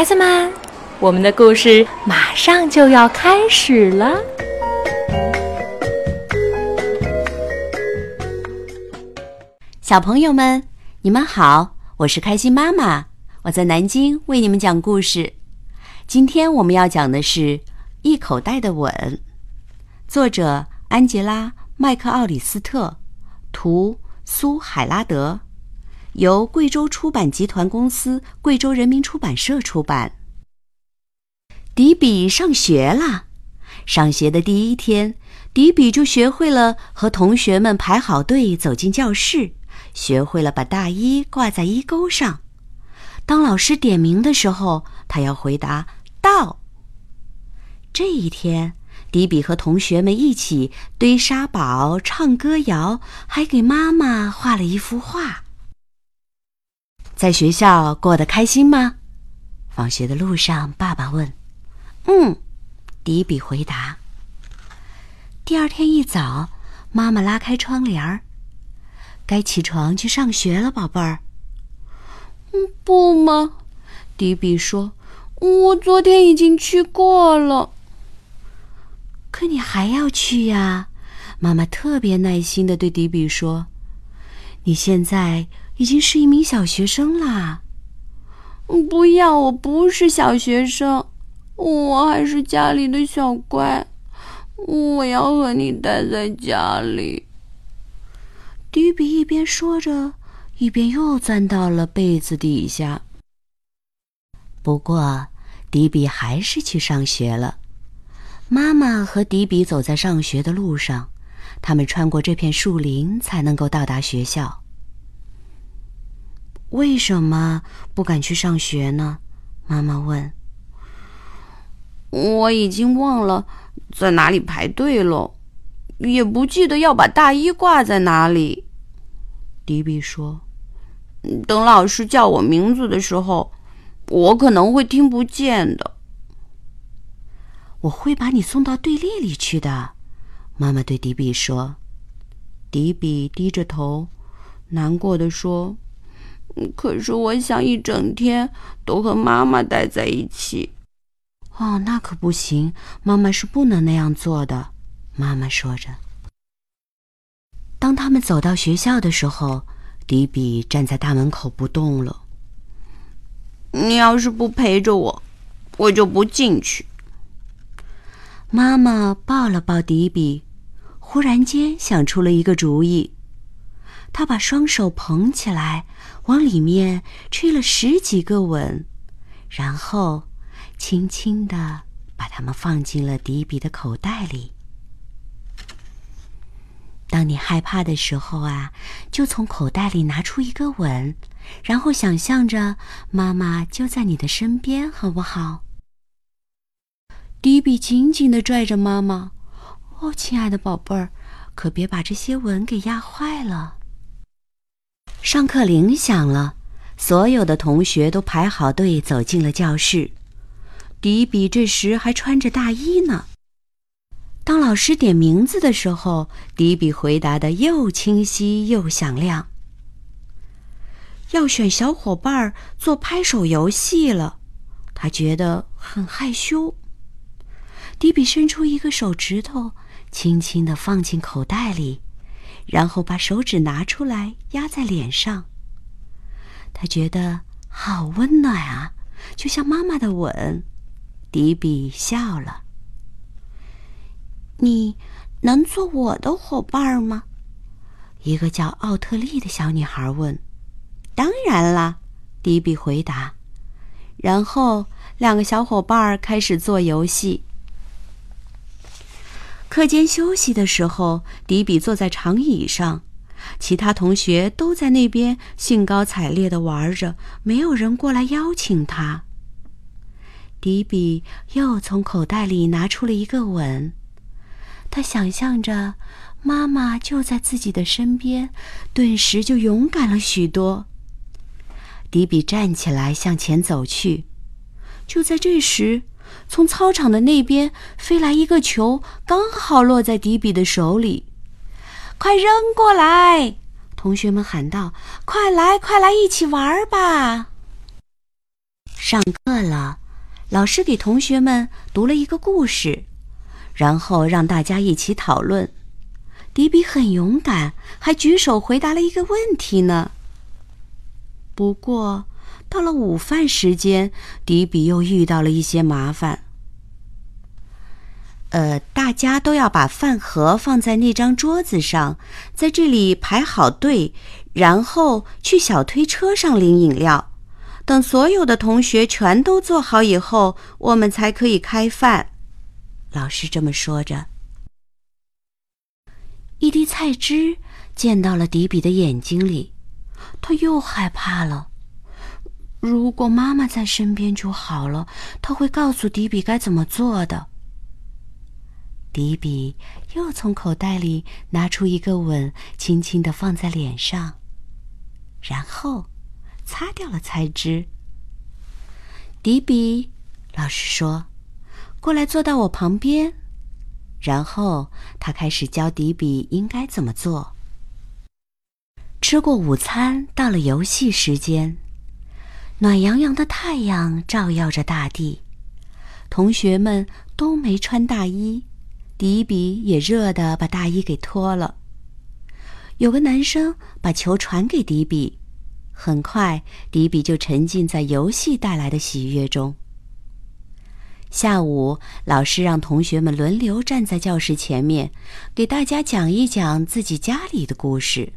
孩子们，我们的故事马上就要开始了。小朋友们，你们好，我是开心妈妈，我在南京为你们讲故事。今天我们要讲的是《一口袋的吻》，作者安吉拉·麦克奥里斯特，图苏海拉德。由贵州出版集团公司、贵州人民出版社出版。迪比上学了，上学的第一天，迪比就学会了和同学们排好队走进教室，学会了把大衣挂在衣钩上。当老师点名的时候，他要回答“到”。这一天，迪比和同学们一起堆沙堡、唱歌谣，还给妈妈画了一幅画。在学校过得开心吗？放学的路上，爸爸问。“嗯。”迪比回答。第二天一早，妈妈拉开窗帘儿，“该起床去上学了，宝贝儿。”“嗯，不吗？”迪比说，“我昨天已经去过了。”“可你还要去呀？”妈妈特别耐心的对迪比说，“你现在……”已经是一名小学生啦！不要，我不是小学生，我还是家里的小乖。我要和你待在家里。迪比一边说着，一边又钻到了被子底下。不过，迪比还是去上学了。妈妈和迪比走在上学的路上，他们穿过这片树林才能够到达学校。为什么不敢去上学呢？妈妈问。我已经忘了在哪里排队了，也不记得要把大衣挂在哪里。迪比说：“等老师叫我名字的时候，我可能会听不见的。”我会把你送到队列里去的，妈妈对迪比说。迪比低着头，难过的说。可是我想一整天都和妈妈待在一起。哦，那可不行，妈妈是不能那样做的。妈妈说着。当他们走到学校的时候，迪比站在大门口不动了。你要是不陪着我，我就不进去。妈妈抱了抱迪比，忽然间想出了一个主意。他把双手捧起来，往里面吹了十几个吻，然后轻轻地把它们放进了迪比的口袋里。当你害怕的时候啊，就从口袋里拿出一个吻，然后想象着妈妈就在你的身边，好不好？迪比紧紧地拽着妈妈，哦，亲爱的宝贝儿，可别把这些吻给压坏了。上课铃响了，所有的同学都排好队走进了教室。迪比这时还穿着大衣呢。当老师点名字的时候，迪比回答的又清晰又响亮。要选小伙伴做拍手游戏了，他觉得很害羞。迪比伸出一个手指头，轻轻地放进口袋里。然后把手指拿出来压在脸上，他觉得好温暖啊，就像妈妈的吻。迪比笑了。你能做我的伙伴吗？一个叫奥特利的小女孩问。当然啦，迪比回答。然后两个小伙伴开始做游戏。课间休息的时候，迪比坐在长椅上，其他同学都在那边兴高采烈的玩着，没有人过来邀请他。迪比又从口袋里拿出了一个吻，他想象着妈妈就在自己的身边，顿时就勇敢了许多。迪比站起来向前走去，就在这时。从操场的那边飞来一个球，刚好落在迪比的手里。快扔过来！同学们喊道：“快来，快来，一起玩吧！”上课了，老师给同学们读了一个故事，然后让大家一起讨论。迪比很勇敢，还举手回答了一个问题呢。不过，到了午饭时间，迪比又遇到了一些麻烦。呃，大家都要把饭盒放在那张桌子上，在这里排好队，然后去小推车上领饮料。等所有的同学全都坐好以后，我们才可以开饭。老师这么说着。一滴菜汁溅到了迪比的眼睛里，他又害怕了。如果妈妈在身边就好了，他会告诉迪比该怎么做的。迪比又从口袋里拿出一个吻，轻轻地放在脸上，然后擦掉了菜汁。迪比，老师说：“过来坐到我旁边。”然后他开始教迪比应该怎么做。吃过午餐，到了游戏时间，暖洋洋的太阳照耀着大地，同学们都没穿大衣。迪比也热得把大衣给脱了。有个男生把球传给迪比，很快迪比就沉浸在游戏带来的喜悦中。下午，老师让同学们轮流站在教室前面，给大家讲一讲自己家里的故事。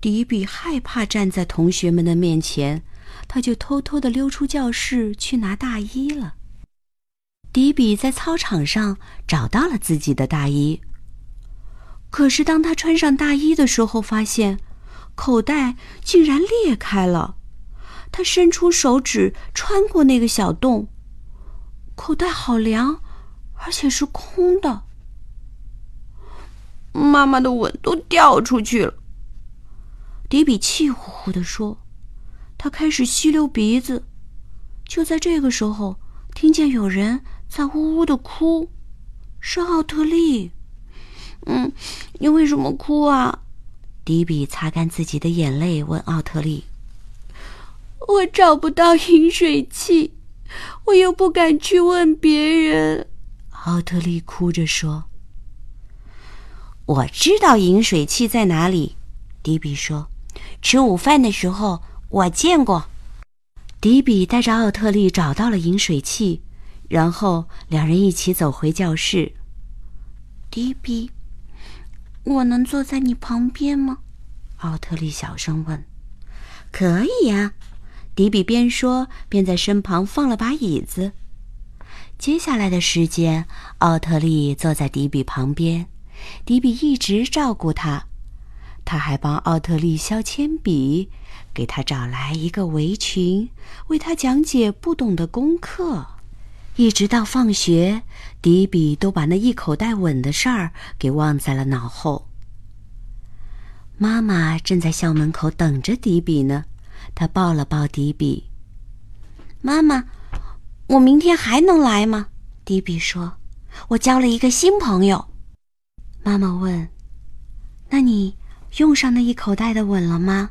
迪比害怕站在同学们的面前，他就偷偷的溜出教室去拿大衣了。迪比在操场上找到了自己的大衣。可是当他穿上大衣的时候，发现口袋竟然裂开了。他伸出手指穿过那个小洞，口袋好凉，而且是空的。妈妈的吻都掉出去了。迪比气呼呼地说：“他开始吸溜鼻子。”就在这个时候，听见有人。在呜呜的哭，是奥特利。嗯，你为什么哭啊？迪比擦干自己的眼泪，问奥特利：“我找不到饮水器，我又不敢去问别人。”奥特利哭着说：“我知道饮水器在哪里。”迪比说：“吃午饭的时候我见过。”迪比带着奥特利找到了饮水器。然后两人一起走回教室。迪比，我能坐在你旁边吗？奥特利小声问。可以呀，迪比边说边在身旁放了把椅子。接下来的时间，奥特利坐在迪比旁边，迪比一直照顾他。他还帮奥特利削铅笔，给他找来一个围裙，为他讲解不懂的功课。一直到放学，迪比都把那一口袋吻的事儿给忘在了脑后。妈妈正在校门口等着迪比呢，她抱了抱迪比。妈妈，我明天还能来吗？迪比说：“我交了一个新朋友。”妈妈问：“那你用上那一口袋的吻了吗？”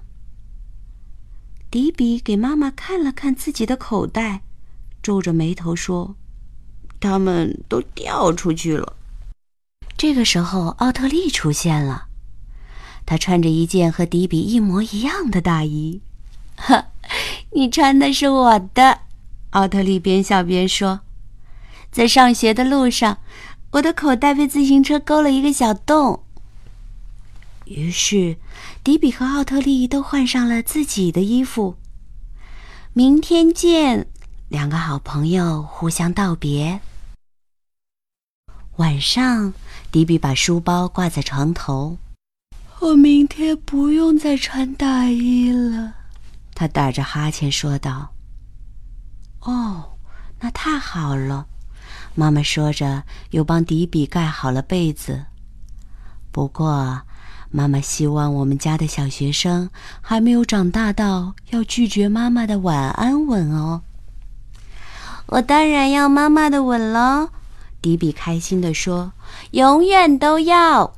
迪比给妈妈看了看自己的口袋。皱着眉头说：“他们都掉出去了。”这个时候，奥特利出现了。他穿着一件和迪比一模一样的大衣。“哈，你穿的是我的。”奥特利边笑边说。“在上学的路上，我的口袋被自行车勾了一个小洞。”于是，迪比和奥特利都换上了自己的衣服。明天见。两个好朋友互相道别。晚上，迪比把书包挂在床头。我明天不用再穿大衣了，他打着哈欠说道。哦，那太好了，妈妈说着，又帮迪比盖好了被子。不过，妈妈希望我们家的小学生还没有长大到要拒绝妈妈的晚安吻哦。我当然要妈妈的吻了，迪比开心地说：“永远都要。”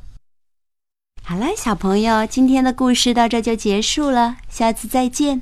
好了，小朋友，今天的故事到这就结束了，下次再见。